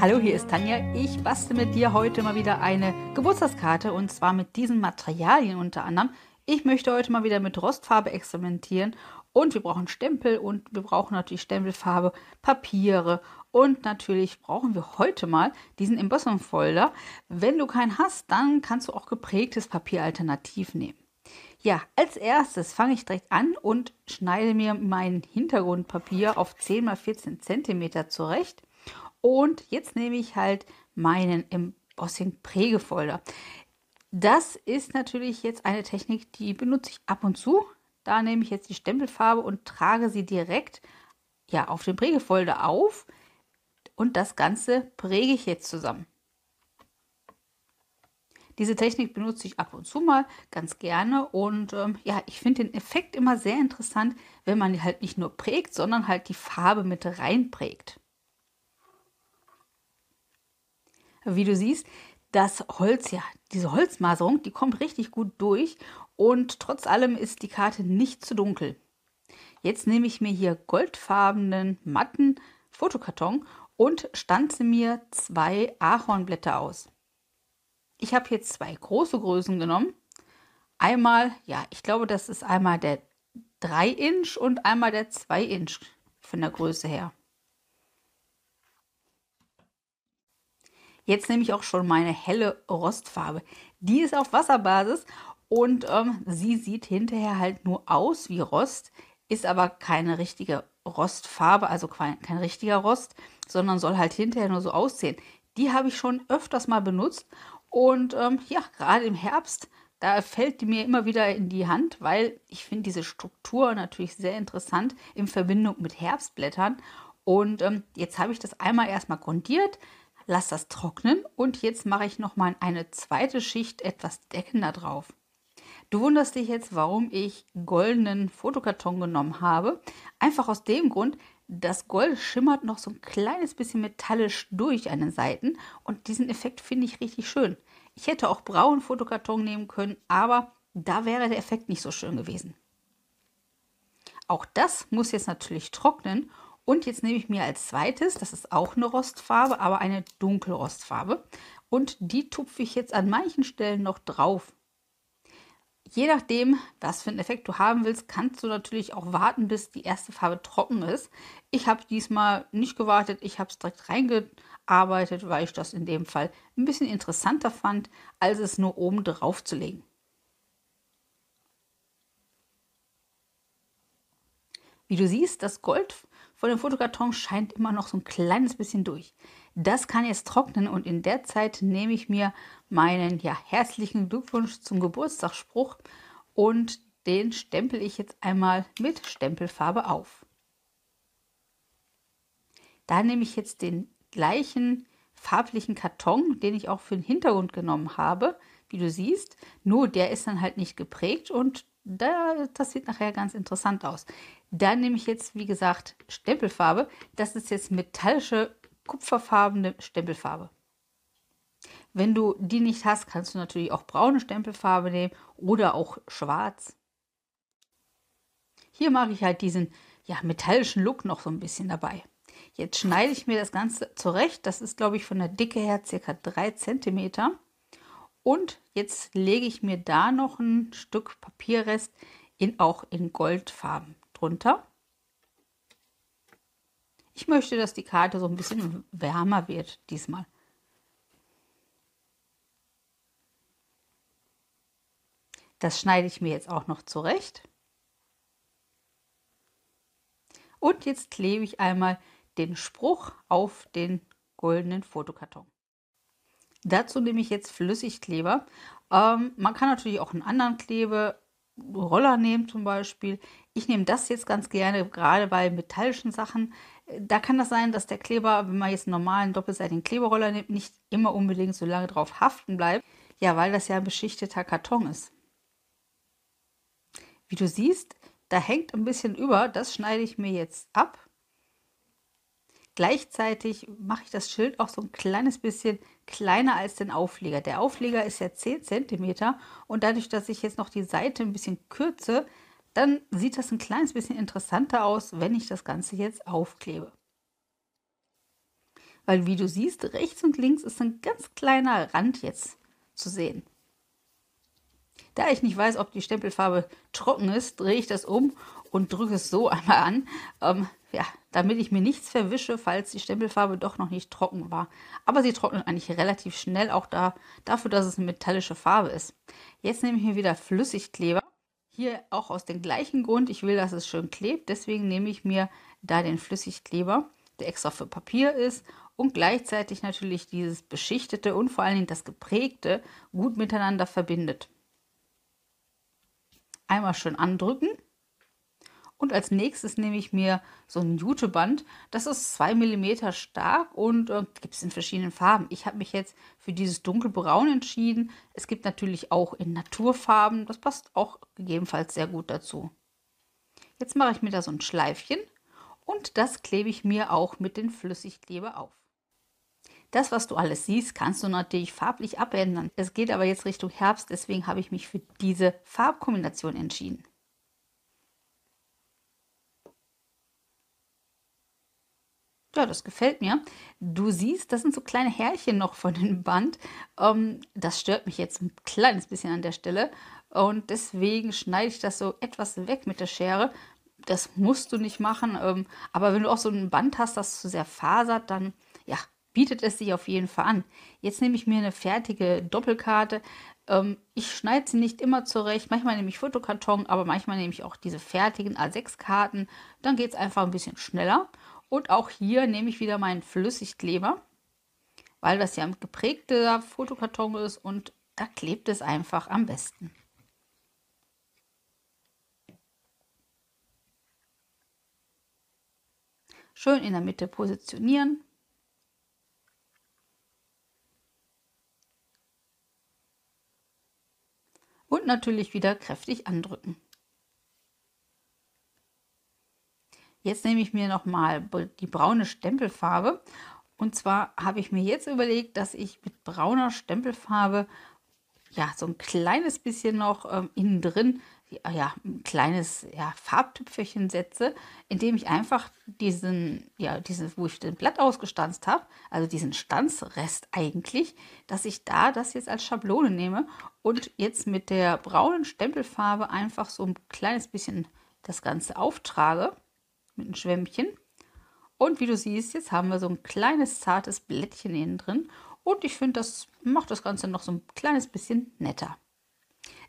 Hallo, hier ist Tanja. Ich bastel mit dir heute mal wieder eine Geburtstagskarte und zwar mit diesen Materialien unter anderem. Ich möchte heute mal wieder mit Rostfarbe experimentieren und wir brauchen Stempel und wir brauchen natürlich Stempelfarbe, Papiere und natürlich brauchen wir heute mal diesen Embossing-Folder. Wenn du keinen hast, dann kannst du auch geprägtes Papier alternativ nehmen. Ja, als erstes fange ich direkt an und schneide mir mein Hintergrundpapier auf 10 x 14 cm zurecht. Und jetzt nehme ich halt meinen Embossing Prägefolder. Das ist natürlich jetzt eine Technik, die benutze ich ab und zu. Da nehme ich jetzt die Stempelfarbe und trage sie direkt ja, auf den Prägefolder auf. Und das Ganze präge ich jetzt zusammen. Diese Technik benutze ich ab und zu mal ganz gerne und ähm, ja, ich finde den Effekt immer sehr interessant, wenn man halt nicht nur prägt, sondern halt die Farbe mit reinprägt. Wie du siehst, das Holz, ja, diese Holzmaserung, die kommt richtig gut durch und trotz allem ist die Karte nicht zu dunkel. Jetzt nehme ich mir hier goldfarbenen, matten Fotokarton und stanze mir zwei Ahornblätter aus. Ich habe jetzt zwei große Größen genommen. Einmal, ja, ich glaube, das ist einmal der 3 Inch und einmal der 2 Inch von der Größe her. Jetzt nehme ich auch schon meine helle Rostfarbe. Die ist auf Wasserbasis und ähm, sie sieht hinterher halt nur aus wie Rost, ist aber keine richtige Rostfarbe, also kein, kein richtiger Rost, sondern soll halt hinterher nur so aussehen. Die habe ich schon öfters mal benutzt und ähm, ja, gerade im Herbst, da fällt die mir immer wieder in die Hand, weil ich finde diese Struktur natürlich sehr interessant in Verbindung mit Herbstblättern. Und ähm, jetzt habe ich das einmal erstmal grundiert, lasse das trocknen und jetzt mache ich nochmal eine zweite Schicht etwas deckender drauf. Du wunderst dich jetzt, warum ich goldenen Fotokarton genommen habe. Einfach aus dem Grund, das Gold schimmert noch so ein kleines bisschen metallisch durch an den Seiten und diesen Effekt finde ich richtig schön. Ich hätte auch braunen Fotokarton nehmen können, aber da wäre der Effekt nicht so schön gewesen. Auch das muss jetzt natürlich trocknen und jetzt nehme ich mir als zweites, das ist auch eine Rostfarbe, aber eine Dunkelrostfarbe. Und die tupfe ich jetzt an manchen Stellen noch drauf. Je nachdem, was für einen Effekt du haben willst, kannst du natürlich auch warten, bis die erste Farbe trocken ist. Ich habe diesmal nicht gewartet, ich habe es direkt reingearbeitet, weil ich das in dem Fall ein bisschen interessanter fand, als es nur oben drauf zu legen. Wie du siehst, das Gold von dem Fotokarton scheint immer noch so ein kleines bisschen durch. Das kann jetzt trocknen und in der Zeit nehme ich mir meinen ja, herzlichen Glückwunsch zum Geburtstagsspruch und den stempel ich jetzt einmal mit Stempelfarbe auf. Da nehme ich jetzt den gleichen farblichen Karton, den ich auch für den Hintergrund genommen habe, wie du siehst, nur der ist dann halt nicht geprägt und da, das sieht nachher ganz interessant aus. Dann nehme ich jetzt, wie gesagt, Stempelfarbe. Das ist jetzt metallische, kupferfarbene Stempelfarbe. Wenn du die nicht hast, kannst du natürlich auch braune Stempelfarbe nehmen oder auch schwarz. Hier mache ich halt diesen ja, metallischen Look noch so ein bisschen dabei. Jetzt schneide ich mir das Ganze zurecht. Das ist, glaube ich, von der Dicke her circa 3 cm. Und jetzt lege ich mir da noch ein Stück Papierrest in, auch in Goldfarben drunter. Ich möchte, dass die Karte so ein bisschen wärmer wird diesmal. Das schneide ich mir jetzt auch noch zurecht. Und jetzt klebe ich einmal den Spruch auf den goldenen Fotokarton. Dazu nehme ich jetzt Flüssigkleber. Ähm, man kann natürlich auch einen anderen Kleberoller nehmen zum Beispiel. Ich nehme das jetzt ganz gerne, gerade bei metallischen Sachen. Da kann das sein, dass der Kleber, wenn man jetzt einen normalen doppelseitigen Kleberoller nimmt, nicht immer unbedingt so lange drauf haften bleibt. Ja, weil das ja ein beschichteter Karton ist. Wie du siehst, da hängt ein bisschen über. Das schneide ich mir jetzt ab. Gleichzeitig mache ich das Schild auch so ein kleines bisschen kleiner als den Aufleger. Der Aufleger ist ja 10 cm und dadurch, dass ich jetzt noch die Seite ein bisschen kürze, dann sieht das ein kleines bisschen interessanter aus, wenn ich das Ganze jetzt aufklebe. weil wie du siehst, rechts und links ist ein ganz kleiner Rand jetzt zu sehen. Da ich nicht weiß, ob die Stempelfarbe trocken ist, drehe ich das um und drücke es so einmal an, ähm, ja, damit ich mir nichts verwische, falls die Stempelfarbe doch noch nicht trocken war. Aber sie trocknet eigentlich relativ schnell, auch da, dafür, dass es eine metallische Farbe ist. Jetzt nehme ich mir wieder Flüssigkleber. Hier auch aus dem gleichen Grund, ich will, dass es schön klebt, deswegen nehme ich mir da den Flüssigkleber, der extra für Papier ist und gleichzeitig natürlich dieses beschichtete und vor allen Dingen das geprägte gut miteinander verbindet. Einmal schön andrücken und als nächstes nehme ich mir so ein Juteband. Das ist 2 mm stark und äh, gibt es in verschiedenen Farben. Ich habe mich jetzt für dieses dunkelbraun entschieden. Es gibt natürlich auch in Naturfarben. Das passt auch gegebenenfalls sehr gut dazu. Jetzt mache ich mir da so ein Schleifchen und das klebe ich mir auch mit dem Flüssigkleber auf. Das, was du alles siehst, kannst du natürlich farblich abändern. Es geht aber jetzt Richtung Herbst, deswegen habe ich mich für diese Farbkombination entschieden. Ja, das gefällt mir. Du siehst, das sind so kleine Härchen noch von dem Band. Ähm, das stört mich jetzt ein kleines bisschen an der Stelle. Und deswegen schneide ich das so etwas weg mit der Schere. Das musst du nicht machen. Ähm, aber wenn du auch so ein Band hast, das zu sehr fasert, dann ja, bietet es sich auf jeden Fall an. Jetzt nehme ich mir eine fertige Doppelkarte. Ähm, ich schneide sie nicht immer zurecht. Manchmal nehme ich Fotokarton, aber manchmal nehme ich auch diese fertigen A6-Karten. Dann geht es einfach ein bisschen schneller. Und auch hier nehme ich wieder meinen Flüssigkleber, weil das ja ein geprägter Fotokarton ist und da klebt es einfach am besten. Schön in der Mitte positionieren. Und natürlich wieder kräftig andrücken. Jetzt nehme ich mir nochmal die braune Stempelfarbe. Und zwar habe ich mir jetzt überlegt, dass ich mit brauner Stempelfarbe ja so ein kleines bisschen noch ähm, innen drin ja, ein kleines ja, Farbtüpfelchen setze, indem ich einfach diesen, ja, diesen, wo ich den Blatt ausgestanzt habe, also diesen Stanzrest eigentlich, dass ich da das jetzt als Schablone nehme und jetzt mit der braunen Stempelfarbe einfach so ein kleines bisschen das Ganze auftrage mit einem Schwämmchen. Und wie du siehst, jetzt haben wir so ein kleines zartes Blättchen innen drin. Und ich finde, das macht das Ganze noch so ein kleines bisschen netter.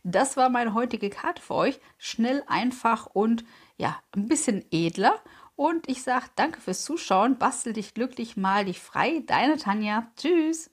Das war meine heutige Karte für euch. Schnell, einfach und ja, ein bisschen edler. Und ich sage danke fürs Zuschauen. Bastel dich glücklich, mal dich frei. Deine Tanja. Tschüss.